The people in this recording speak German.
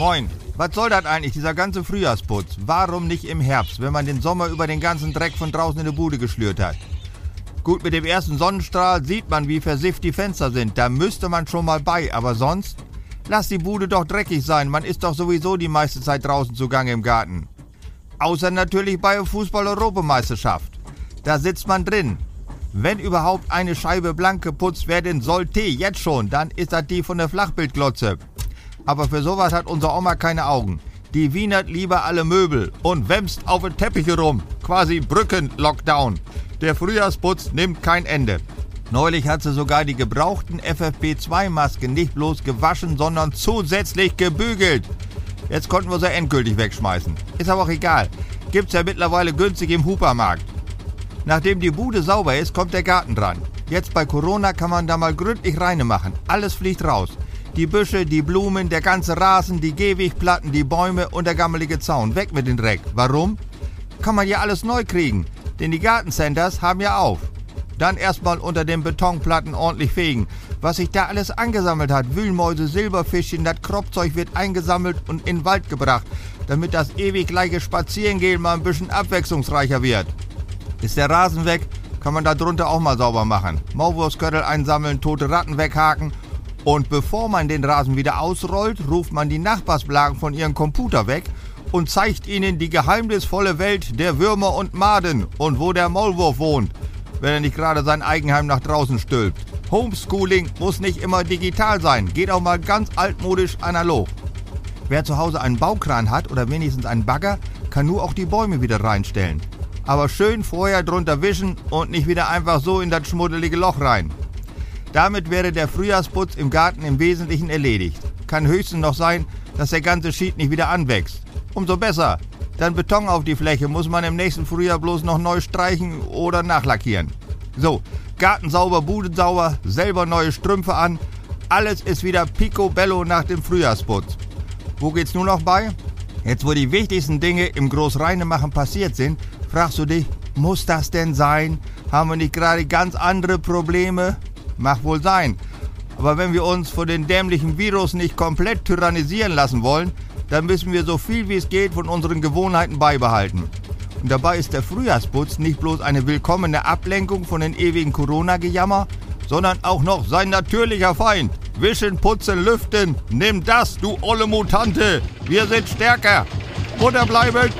Moin. Was soll das eigentlich, dieser ganze Frühjahrsputz? Warum nicht im Herbst, wenn man den Sommer über den ganzen Dreck von draußen in die Bude geschlürt hat? Gut, mit dem ersten Sonnenstrahl sieht man, wie versifft die Fenster sind. Da müsste man schon mal bei, aber sonst? Lass die Bude doch dreckig sein, man ist doch sowieso die meiste Zeit draußen zugange im Garten. Außer natürlich bei der Fußball-Europameisterschaft. Da sitzt man drin. Wenn überhaupt eine Scheibe blank geputzt werden sollte, jetzt schon, dann ist das die von der Flachbildglotze. Aber für sowas hat unser Oma keine Augen. Die wienert lieber alle Möbel und wämst auf den Teppich herum. Quasi Brücken-Lockdown. Der Frühjahrsputz nimmt kein Ende. Neulich hat sie sogar die gebrauchten FFP2-Masken nicht bloß gewaschen, sondern zusätzlich gebügelt. Jetzt konnten wir sie endgültig wegschmeißen. Ist aber auch egal. Gibt's ja mittlerweile günstig im Hupermarkt. Nachdem die Bude sauber ist, kommt der Garten dran. Jetzt bei Corona kann man da mal gründlich reine machen. Alles fliegt raus. Die Büsche, die Blumen, der ganze Rasen, die Gehwegplatten, die Bäume und der gammelige Zaun. Weg mit dem Dreck. Warum? Kann man ja alles neu kriegen. Denn die Gartencenters haben ja auf. Dann erstmal unter den Betonplatten ordentlich fegen. Was sich da alles angesammelt hat. Wühlmäuse, Silberfischchen, das Kropfzeug wird eingesammelt und in den Wald gebracht. Damit das ewig gleiche Spazierengehen mal ein bisschen abwechslungsreicher wird. Ist der Rasen weg, kann man da drunter auch mal sauber machen. Maulwurfsköttel einsammeln, tote Ratten weghaken und bevor man den Rasen wieder ausrollt, ruft man die Nachbarsblagen von ihrem Computer weg und zeigt ihnen die geheimnisvolle Welt der Würmer und Maden und wo der Maulwurf wohnt, wenn er nicht gerade sein Eigenheim nach draußen stülpt. Homeschooling muss nicht immer digital sein, geht auch mal ganz altmodisch analog. Wer zu Hause einen Baukran hat oder wenigstens einen Bagger, kann nur auch die Bäume wieder reinstellen. Aber schön vorher drunter wischen und nicht wieder einfach so in das schmuddelige Loch rein. Damit wäre der Frühjahrsputz im Garten im Wesentlichen erledigt. Kann höchstens noch sein, dass der ganze Schied nicht wieder anwächst. Umso besser. Dann Beton auf die Fläche muss man im nächsten Frühjahr bloß noch neu streichen oder nachlackieren. So, Garten sauber, Bude sauber, selber neue Strümpfe an. Alles ist wieder picobello nach dem Frühjahrsputz. Wo geht's nur noch bei? Jetzt, wo die wichtigsten Dinge im Großreinemachen passiert sind, fragst du dich, muss das denn sein? Haben wir nicht gerade ganz andere Probleme? Mag wohl sein. Aber wenn wir uns von den dämlichen Virus nicht komplett tyrannisieren lassen wollen, dann müssen wir so viel wie es geht von unseren Gewohnheiten beibehalten. Und dabei ist der Frühjahrsputz nicht bloß eine willkommene Ablenkung von den ewigen Corona-Gejammer, sondern auch noch sein natürlicher Feind. Wischen, putzen, lüften. Nimm das, du olle Mutante. Wir sind stärker. Mutter bleiben.